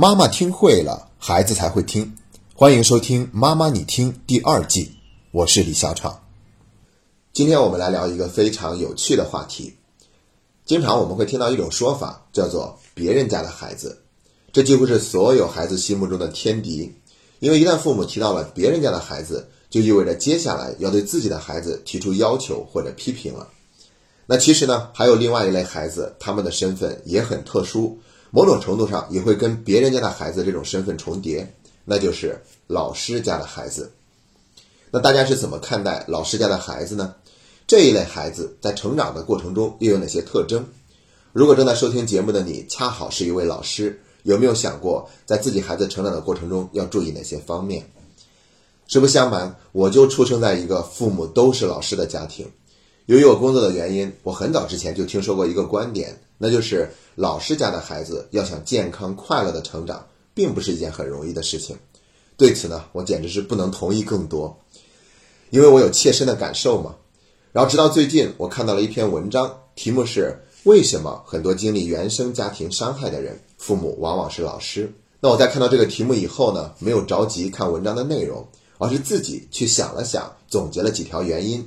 妈妈听会了，孩子才会听。欢迎收听《妈妈你听》第二季，我是李小闯。今天我们来聊一个非常有趣的话题。经常我们会听到一种说法，叫做“别人家的孩子”，这几乎是所有孩子心目中的天敌。因为一旦父母提到了别人家的孩子，就意味着接下来要对自己的孩子提出要求或者批评了。那其实呢，还有另外一类孩子，他们的身份也很特殊，某种程度上也会跟别人家的孩子这种身份重叠，那就是老师家的孩子。那大家是怎么看待老师家的孩子呢？这一类孩子在成长的过程中又有哪些特征？如果正在收听节目的你恰好是一位老师，有没有想过在自己孩子成长的过程中要注意哪些方面？实不相瞒，我就出生在一个父母都是老师的家庭。由于我工作的原因，我很早之前就听说过一个观点，那就是老师家的孩子要想健康快乐的成长，并不是一件很容易的事情。对此呢，我简直是不能同意更多，因为我有切身的感受嘛。然后直到最近，我看到了一篇文章，题目是“为什么很多经历原生家庭伤害的人，父母往往是老师”。那我在看到这个题目以后呢，没有着急看文章的内容，而是自己去想了想，总结了几条原因。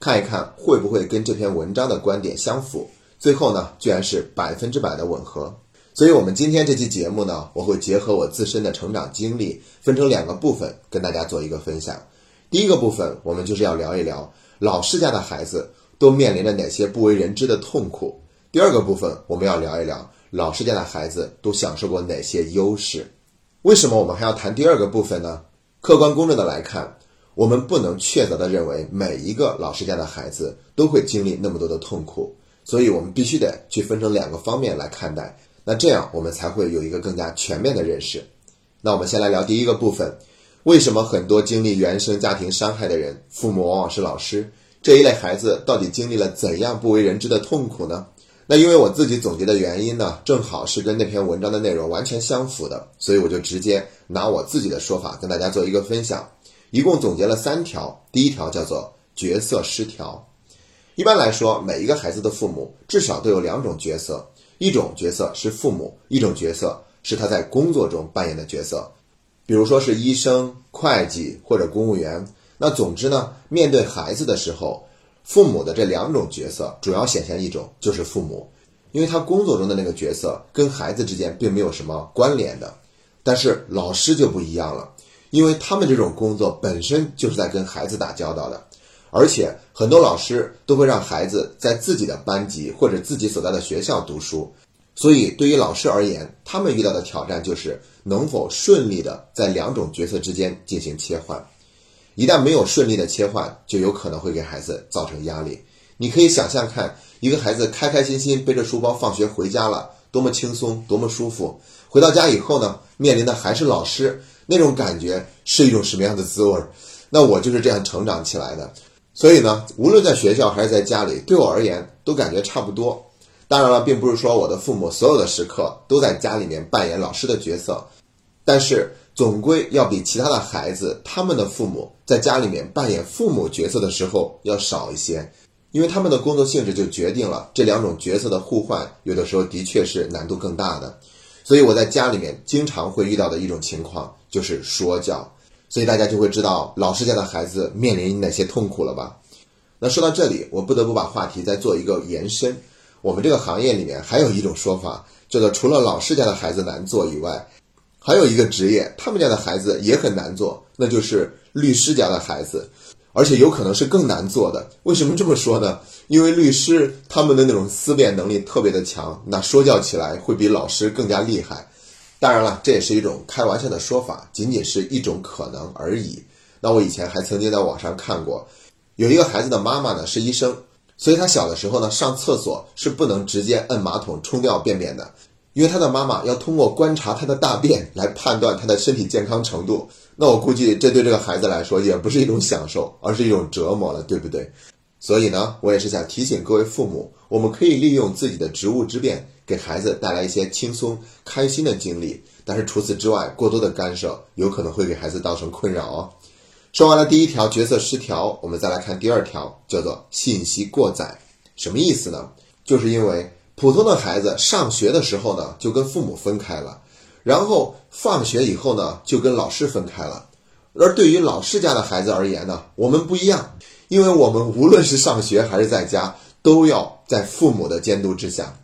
看一看会不会跟这篇文章的观点相符？最后呢，居然是百分之百的吻合。所以，我们今天这期节目呢，我会结合我自身的成长经历，分成两个部分跟大家做一个分享。第一个部分，我们就是要聊一聊老师家的孩子都面临着哪些不为人知的痛苦。第二个部分，我们要聊一聊老师家的孩子都享受过哪些优势。为什么我们还要谈第二个部分呢？客观公正的来看。我们不能确凿的认为每一个老师家的孩子都会经历那么多的痛苦，所以我们必须得去分成两个方面来看待。那这样我们才会有一个更加全面的认识。那我们先来聊第一个部分：为什么很多经历原生家庭伤害的人，父母往往是老师？这一类孩子到底经历了怎样不为人知的痛苦呢？那因为我自己总结的原因呢，正好是跟那篇文章的内容完全相符的，所以我就直接拿我自己的说法跟大家做一个分享。一共总结了三条，第一条叫做角色失调。一般来说，每一个孩子的父母至少都有两种角色，一种角色是父母，一种角色是他在工作中扮演的角色，比如说是医生、会计或者公务员。那总之呢，面对孩子的时候，父母的这两种角色主要显现一种就是父母，因为他工作中的那个角色跟孩子之间并没有什么关联的。但是老师就不一样了。因为他们这种工作本身就是在跟孩子打交道的，而且很多老师都会让孩子在自己的班级或者自己所在的学校读书，所以对于老师而言，他们遇到的挑战就是能否顺利的在两种角色之间进行切换。一旦没有顺利的切换，就有可能会给孩子造成压力。你可以想象看，一个孩子开开心心背着书包放学回家了，多么轻松，多么舒服。回到家以后呢，面临的还是老师。那种感觉是一种什么样的滋味？那我就是这样成长起来的，所以呢，无论在学校还是在家里，对我而言都感觉差不多。当然了，并不是说我的父母所有的时刻都在家里面扮演老师的角色，但是总归要比其他的孩子他们的父母在家里面扮演父母角色的时候要少一些，因为他们的工作性质就决定了这两种角色的互换，有的时候的确是难度更大的。所以我在家里面经常会遇到的一种情况就是说教，所以大家就会知道老师家的孩子面临哪些痛苦了吧？那说到这里，我不得不把话题再做一个延伸。我们这个行业里面还有一种说法，叫做除了老师家的孩子难做以外，还有一个职业，他们家的孩子也很难做，那就是律师家的孩子。而且有可能是更难做的。为什么这么说呢？因为律师他们的那种思辨能力特别的强，那说教起来会比老师更加厉害。当然了，这也是一种开玩笑的说法，仅仅是一种可能而已。那我以前还曾经在网上看过，有一个孩子的妈妈呢是医生，所以他小的时候呢上厕所是不能直接摁马桶冲掉便便的。因为他的妈妈要通过观察他的大便来判断他的身体健康程度，那我估计这对这个孩子来说也不是一种享受，而是一种折磨了，对不对？所以呢，我也是想提醒各位父母，我们可以利用自己的职务之便，给孩子带来一些轻松、开心的经历。但是除此之外，过多的干涉有可能会给孩子造成困扰哦。说完了第一条角色失调，我们再来看第二条，叫做信息过载。什么意思呢？就是因为。普通的孩子上学的时候呢，就跟父母分开了。然后放学以后呢，就跟老师分开了。而对于老师家的孩子而言呢，我们不一样，因为我们无论是上学还是在家，都要在父母的监督之下。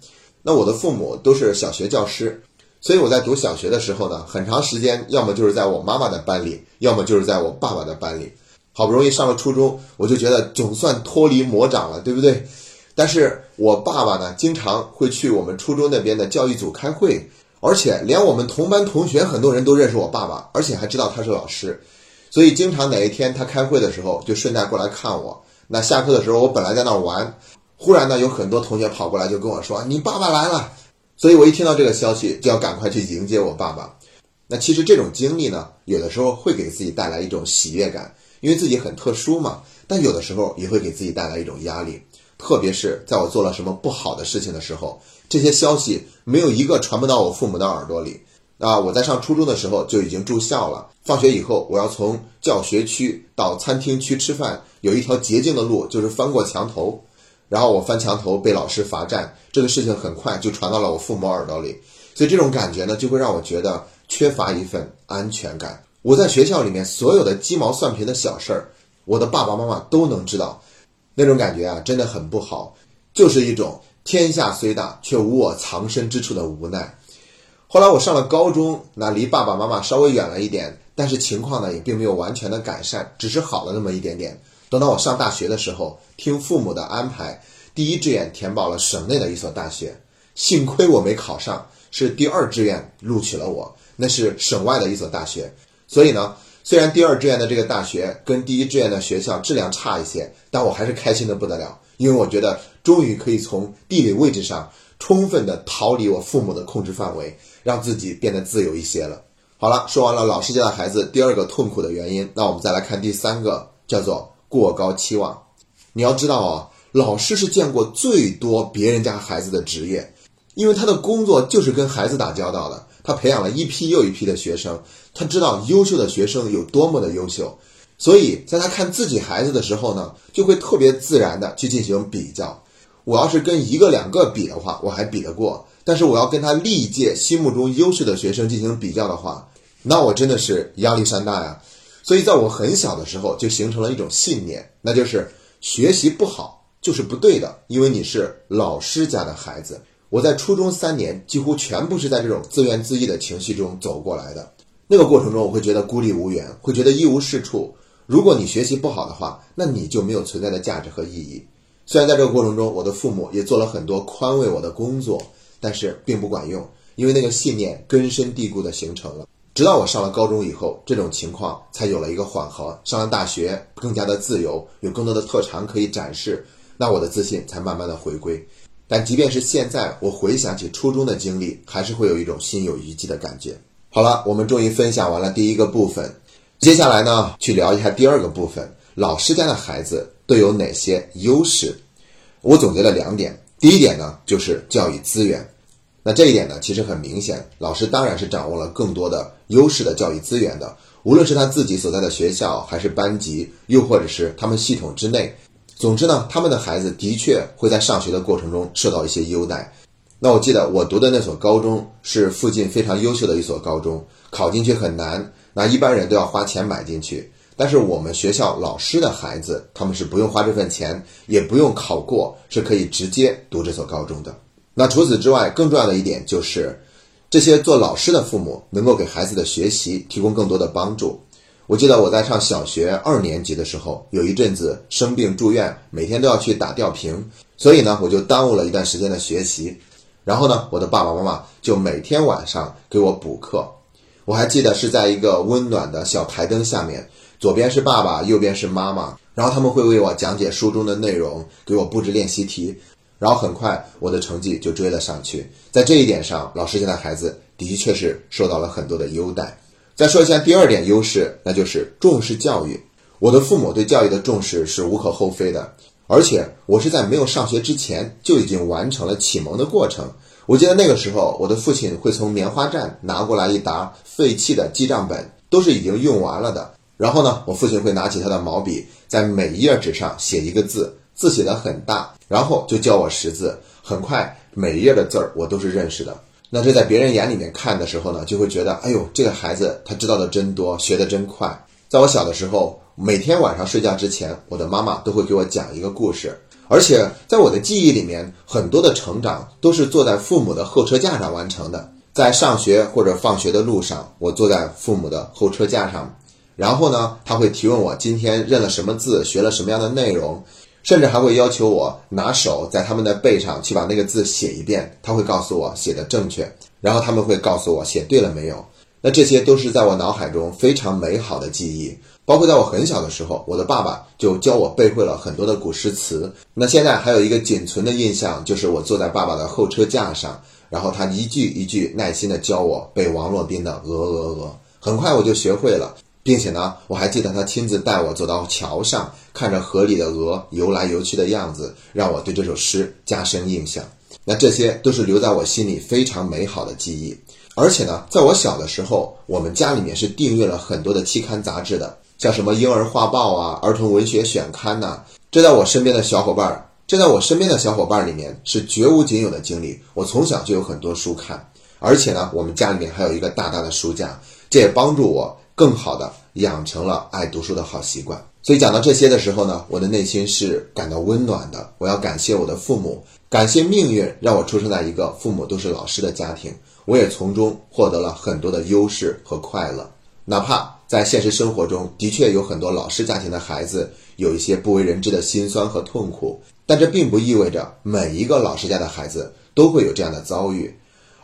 那我的父母都是小学教师，所以我在读小学的时候呢，很长时间要么就是在我妈妈的班里，要么就是在我爸爸的班里。好不容易上了初中，我就觉得总算脱离魔掌了，对不对？但是我爸爸呢，经常会去我们初中那边的教育组开会，而且连我们同班同学很多人都认识我爸爸，而且还知道他是老师。所以，经常哪一天他开会的时候，就顺带过来看我。那下课的时候，我本来在那儿玩，忽然呢，有很多同学跑过来就跟我说：“你爸爸来了。”所以我一听到这个消息，就要赶快去迎接我爸爸。那其实这种经历呢，有的时候会给自己带来一种喜悦感，因为自己很特殊嘛。但有的时候也会给自己带来一种压力，特别是在我做了什么不好的事情的时候，这些消息没有一个传不到我父母的耳朵里。啊，我在上初中的时候就已经住校了。放学以后，我要从教学区到餐厅区吃饭，有一条捷径的路就是翻过墙头。然后我翻墙头被老师罚站，这个事情很快就传到了我父母耳朵里。所以这种感觉呢，就会让我觉得缺乏一份安全感。我在学校里面所有的鸡毛蒜皮的小事儿，我的爸爸妈妈都能知道，那种感觉啊，真的很不好，就是一种天下虽大却无我藏身之处的无奈。后来我上了高中，那离爸爸妈妈稍微远了一点，但是情况呢也并没有完全的改善，只是好了那么一点点。等到我上大学的时候，听父母的安排，第一志愿填报了省内的一所大学，幸亏我没考上，是第二志愿录取了我，那是省外的一所大学。所以呢，虽然第二志愿的这个大学跟第一志愿的学校质量差一些，但我还是开心的不得了，因为我觉得终于可以从地理位置上充分的逃离我父母的控制范围。让自己变得自由一些了。好了，说完了老师家的孩子第二个痛苦的原因，那我们再来看第三个，叫做过高期望。你要知道啊，老师是见过最多别人家孩子的职业，因为他的工作就是跟孩子打交道的。他培养了一批又一批的学生，他知道优秀的学生有多么的优秀，所以在他看自己孩子的时候呢，就会特别自然的去进行比较。我要是跟一个两个比的话，我还比得过。但是我要跟他历届心目中优秀的学生进行比较的话，那我真的是压力山大呀。所以在我很小的时候就形成了一种信念，那就是学习不好就是不对的，因为你是老师家的孩子。我在初中三年几乎全部是在这种自怨自艾的情绪中走过来的。那个过程中，我会觉得孤立无援，会觉得一无是处。如果你学习不好的话，那你就没有存在的价值和意义。虽然在这个过程中，我的父母也做了很多宽慰我的工作。但是并不管用，因为那个信念根深蒂固的形成了。直到我上了高中以后，这种情况才有了一个缓和。上了大学，更加的自由，有更多的特长可以展示，那我的自信才慢慢的回归。但即便是现在，我回想起初中的经历，还是会有一种心有余悸的感觉。好了，我们终于分享完了第一个部分，接下来呢，去聊一下第二个部分：老师家的孩子都有哪些优势？我总结了两点。第一点呢，就是教育资源。那这一点呢，其实很明显，老师当然是掌握了更多的优势的教育资源的。无论是他自己所在的学校，还是班级，又或者是他们系统之内，总之呢，他们的孩子的确会在上学的过程中受到一些优待。那我记得我读的那所高中是附近非常优秀的一所高中，考进去很难，那一般人都要花钱买进去。但是我们学校老师的孩子，他们是不用花这份钱，也不用考过，是可以直接读这所高中的。那除此之外，更重要的一点就是，这些做老师的父母能够给孩子的学习提供更多的帮助。我记得我在上小学二年级的时候，有一阵子生病住院，每天都要去打吊瓶，所以呢，我就耽误了一段时间的学习。然后呢，我的爸爸妈妈就每天晚上给我补课。我还记得是在一个温暖的小台灯下面。左边是爸爸，右边是妈妈，然后他们会为我讲解书中的内容，给我布置练习题，然后很快我的成绩就追了上去。在这一点上，老师家的孩子的确是受到了很多的优待。再说一下第二点优势，那就是重视教育。我的父母对教育的重视是无可厚非的，而且我是在没有上学之前就已经完成了启蒙的过程。我记得那个时候，我的父亲会从棉花站拿过来一沓废弃的记账本，都是已经用完了的。然后呢，我父亲会拿起他的毛笔，在每一页纸上写一个字，字写的很大，然后就教我识字。很快，每一页的字儿我都是认识的。那这在别人眼里面看的时候呢，就会觉得，哎呦，这个孩子他知道的真多，学的真快。在我小的时候，每天晚上睡觉之前，我的妈妈都会给我讲一个故事，而且在我的记忆里面，很多的成长都是坐在父母的后车架上完成的。在上学或者放学的路上，我坐在父母的后车架上，然后呢，他会提问我今天认了什么字，学了什么样的内容，甚至还会要求我拿手在他们的背上去把那个字写一遍，他会告诉我写的正确，然后他们会告诉我写对了没有。那这些都是在我脑海中非常美好的记忆，包括在我很小的时候，我的爸爸就教我背会了很多的古诗词。那现在还有一个仅存的印象，就是我坐在爸爸的后车架上。然后他一句一句耐心的教我背王洛宾的《鹅鹅鹅》，很快我就学会了，并且呢，我还记得他亲自带我走到桥上，看着河里的鹅游来游去的样子，让我对这首诗加深印象。那这些都是留在我心里非常美好的记忆。而且呢，在我小的时候，我们家里面是订阅了很多的期刊杂志的，像什么《婴儿画报》啊、《儿童文学选刊》呐，这在我身边的小伙伴。这在我身边的小伙伴里面是绝无仅有的经历。我从小就有很多书看，而且呢，我们家里面还有一个大大的书架，这也帮助我更好的养成了爱读书的好习惯。所以讲到这些的时候呢，我的内心是感到温暖的。我要感谢我的父母，感谢命运让我出生在一个父母都是老师的家庭，我也从中获得了很多的优势和快乐。哪怕在现实生活中的确有很多老师家庭的孩子有一些不为人知的辛酸和痛苦。但这并不意味着每一个老师家的孩子都会有这样的遭遇，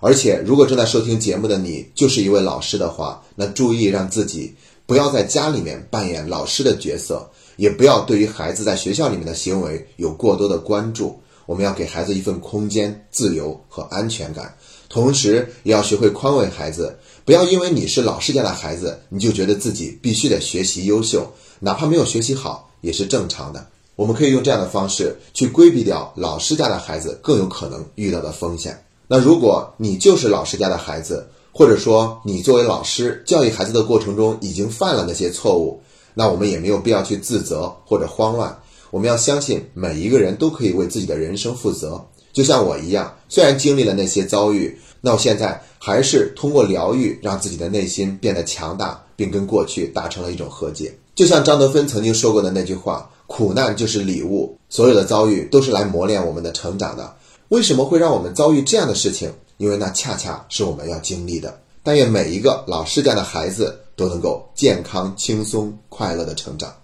而且如果正在收听节目的你就是一位老师的话，那注意让自己不要在家里面扮演老师的角色，也不要对于孩子在学校里面的行为有过多的关注。我们要给孩子一份空间、自由和安全感，同时也要学会宽慰孩子，不要因为你是老师家的孩子，你就觉得自己必须得学习优秀，哪怕没有学习好也是正常的。我们可以用这样的方式去规避掉老师家的孩子更有可能遇到的风险。那如果你就是老师家的孩子，或者说你作为老师教育孩子的过程中已经犯了那些错误，那我们也没有必要去自责或者慌乱。我们要相信每一个人都可以为自己的人生负责。就像我一样，虽然经历了那些遭遇，那我现在还是通过疗愈让自己的内心变得强大，并跟过去达成了一种和解。就像张德芬曾经说过的那句话。苦难就是礼物，所有的遭遇都是来磨练我们的成长的。为什么会让我们遭遇这样的事情？因为那恰恰是我们要经历的。但愿每一个老师家的孩子都能够健康、轻松、快乐的成长。